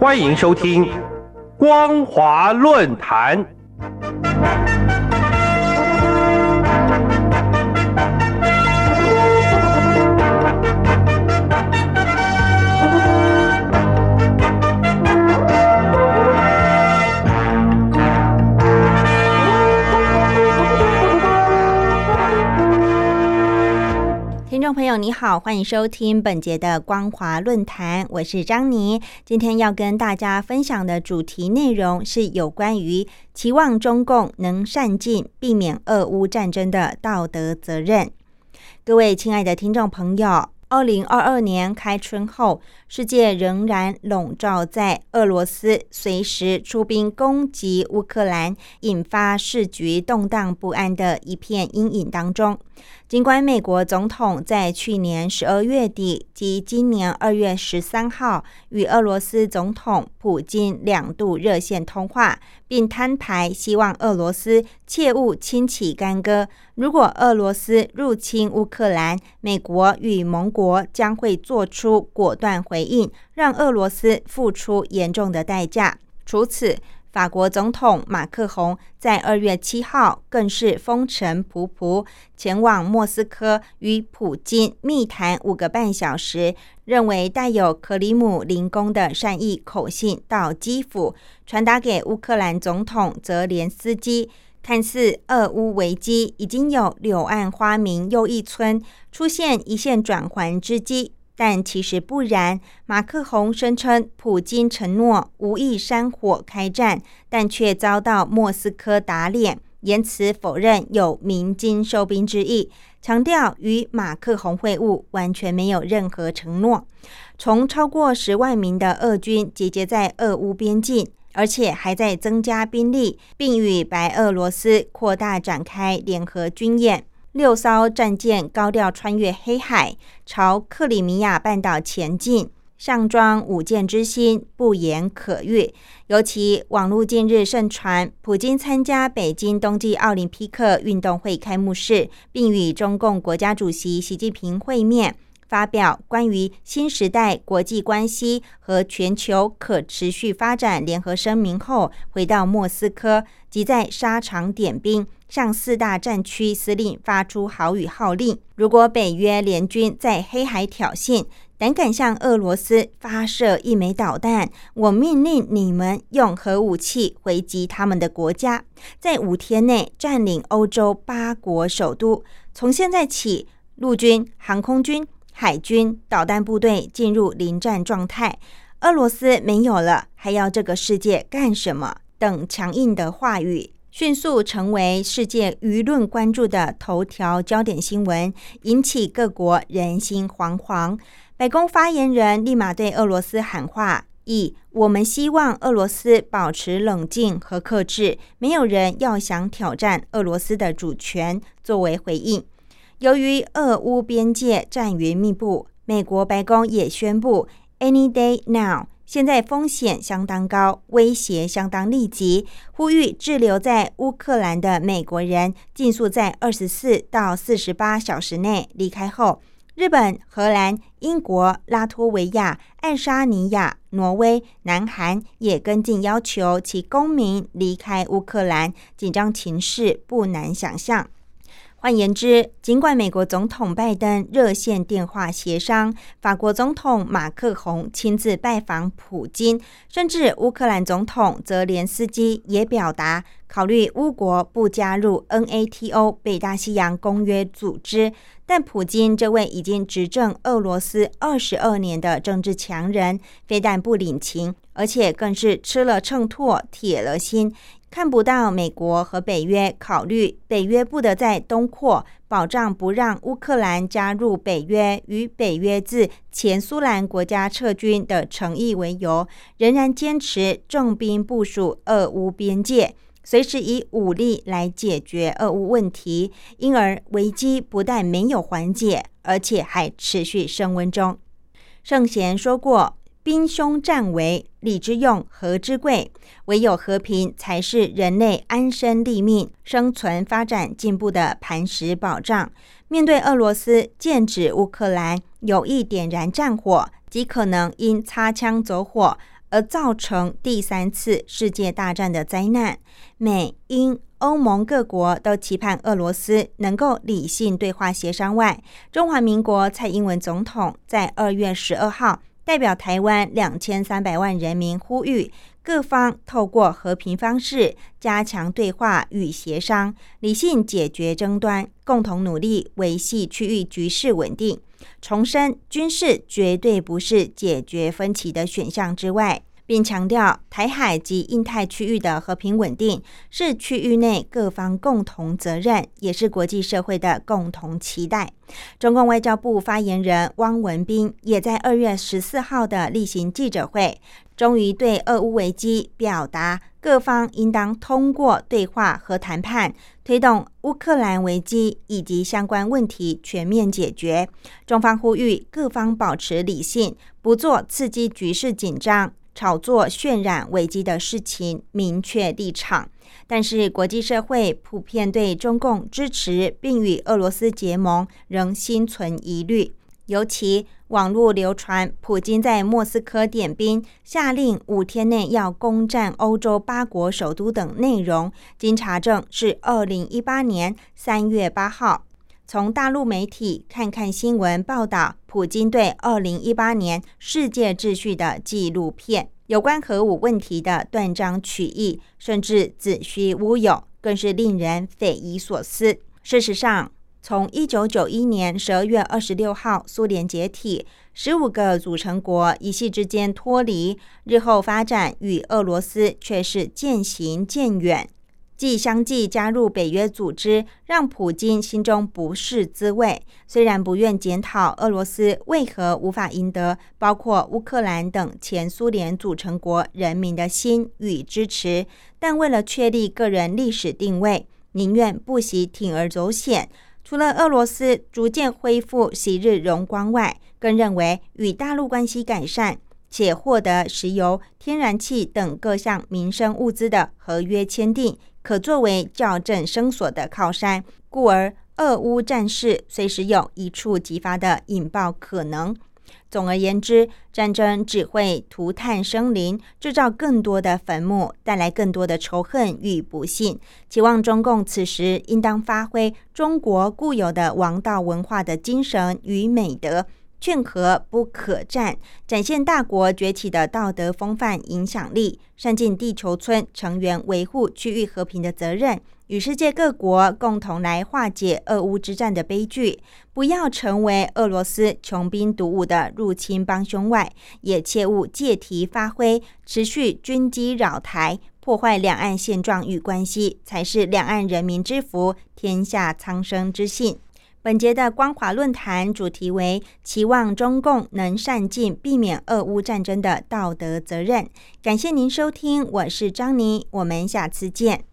欢迎收听《光华论坛》。听众朋友，你好，欢迎收听本节的光华论坛，我是张妮。今天要跟大家分享的主题内容是有关于期望中共能善尽避免俄乌战争的道德责任。各位亲爱的听众朋友。二零二二年开春后，世界仍然笼罩在俄罗斯随时出兵攻击乌克兰，引发世局动荡不安的一片阴影当中。尽管美国总统在去年十二月底及今年二月十三号与俄罗斯总统普京两度热线通话，并摊牌，希望俄罗斯切勿轻启干戈。如果俄罗斯入侵乌克兰，美国与盟国国将会做出果断回应，让俄罗斯付出严重的代价。除此，法国总统马克宏在二月七号更是风尘仆仆前往莫斯科与普京密谈五个半小时，认为带有克里姆林宫的善意口信到基辅传达给乌克兰总统泽连斯基。看似俄乌危机已经有柳暗花明又一村，出现一线转圜之机。但其实不然，马克宏声称普京承诺无意山火开战，但却遭到莫斯科打脸，言辞否认有鸣金收兵之意，强调与马克宏会晤完全没有任何承诺。从超过十万名的俄军集结在俄乌边境，而且还在增加兵力，并与白俄罗斯扩大展开联合军演。六艘战舰高调穿越黑海，朝克里米亚半岛前进，上装五舰之星，不言可喻。尤其网络近日盛传，普京参加北京冬季奥林匹克运动会开幕式，并与中共国家主席习近平会面。发表关于新时代国际关系和全球可持续发展联合声明后，回到莫斯科，即在沙场点兵，向四大战区司令发出好语号令：如果北约联军在黑海挑衅，胆敢向俄罗斯发射一枚导弹，我命令你们用核武器回击他们的国家，在五天内占领欧洲八国首都。从现在起，陆军、航空军。海军导弹部队进入临战状态，俄罗斯没有了，还要这个世界干什么？等强硬的话语迅速成为世界舆论关注的头条焦点新闻，引起各国人心惶惶。白宫发言人立马对俄罗斯喊话，以“我们希望俄罗斯保持冷静和克制，没有人要想挑战俄罗斯的主权”作为回应。由于俄乌边界战云密布，美国白宫也宣布，Any day now，现在风险相当高，威胁相当立即，呼吁滞留在乌克兰的美国人尽速在二十四到四十八小时内离开。后，日本、荷兰、英国、拉脱维亚、爱沙尼亚、挪威、南韩也跟进要求其公民离开乌克兰，紧张情势不难想象。换言之，尽管美国总统拜登热线电话协商，法国总统马克宏亲自拜访普京，甚至乌克兰总统泽连斯基也表达考虑乌国不加入 NATO 北大西洋公约组织，但普京这位已经执政俄罗斯二十二年的政治强人，非但不领情，而且更是吃了秤砣铁了心。看不到美国和北约考虑北约不得在东扩，保障不让乌克兰加入北约与北约自前苏兰国家撤军的诚意为由，仍然坚持重兵部署俄乌边界，随时以武力来解决俄乌问题，因而危机不但没有缓解，而且还持续升温中。圣贤说过。兵凶战危，礼之用，和之贵。唯有和平，才是人类安身立命、生存发展进步的磐石保障。面对俄罗斯剑指乌克兰，有意点燃战火，极可能因擦枪走火而造成第三次世界大战的灾难。美英欧盟各国都期盼俄罗斯能够理性对话协商。外，中华民国蔡英文总统在二月十二号代表台湾两千三百万人民呼吁各方透过和平方式加强对话与协商，理性解决争端，共同努力维系区域局势稳定。重申军事绝对不是解决分歧的选项之外，并强调台海及印太区域的和平稳定是区域内各方共同责任，也是国际社会的共同期待。中共外交部发言人汪文斌也在二月十四号的例行记者会，终于对俄乌危机表达各方应当通过对话和谈判，推动乌克兰危机以及相关问题全面解决。中方呼吁各方保持理性，不做刺激局势紧张、炒作渲染危机的事情，明确立场。但是，国际社会普遍对中共支持并与俄罗斯结盟仍心存疑虑。尤其网络流传，普京在莫斯科点兵，下令五天内要攻占欧洲八国首都等内容，经查证是二零一八年三月八号从大陆媒体看看新闻报道，普京对二零一八年世界秩序的纪录片。有关核武问题的断章取义，甚至子虚乌有，更是令人匪夷所思。事实上，从一九九一年十二月二十六号苏联解体，十五个组成国一夕之间脱离，日后发展与俄罗斯却是渐行渐远。既相继加入北约组织，让普京心中不是滋味。虽然不愿检讨俄罗斯为何无法赢得包括乌克兰等前苏联组成国人民的心与支持，但为了确立个人历史定位，宁愿不惜铤而走险。除了俄罗斯逐渐恢复昔日荣光外，更认为与大陆关系改善且获得石油、天然气等各项民生物资的合约签订。可作为校正声索的靠山，故而俄乌战事随时有一触即发的引爆可能。总而言之，战争只会涂炭生灵，制造更多的坟墓，带来更多的仇恨与不幸。期望中共此时应当发挥中国固有的王道文化的精神与美德。劝和不可战，展现大国崛起的道德风范、影响力，善尽地球村成员维护区域和平的责任，与世界各国共同来化解俄乌之战的悲剧。不要成为俄罗斯穷兵黩武的入侵帮凶外，也切勿借题发挥，持续军机扰台，破坏两岸现状与关系，才是两岸人民之福，天下苍生之幸。本节的光华论坛主题为期望中共能善尽避免俄乌战争的道德责任。感谢您收听，我是张妮，我们下次见。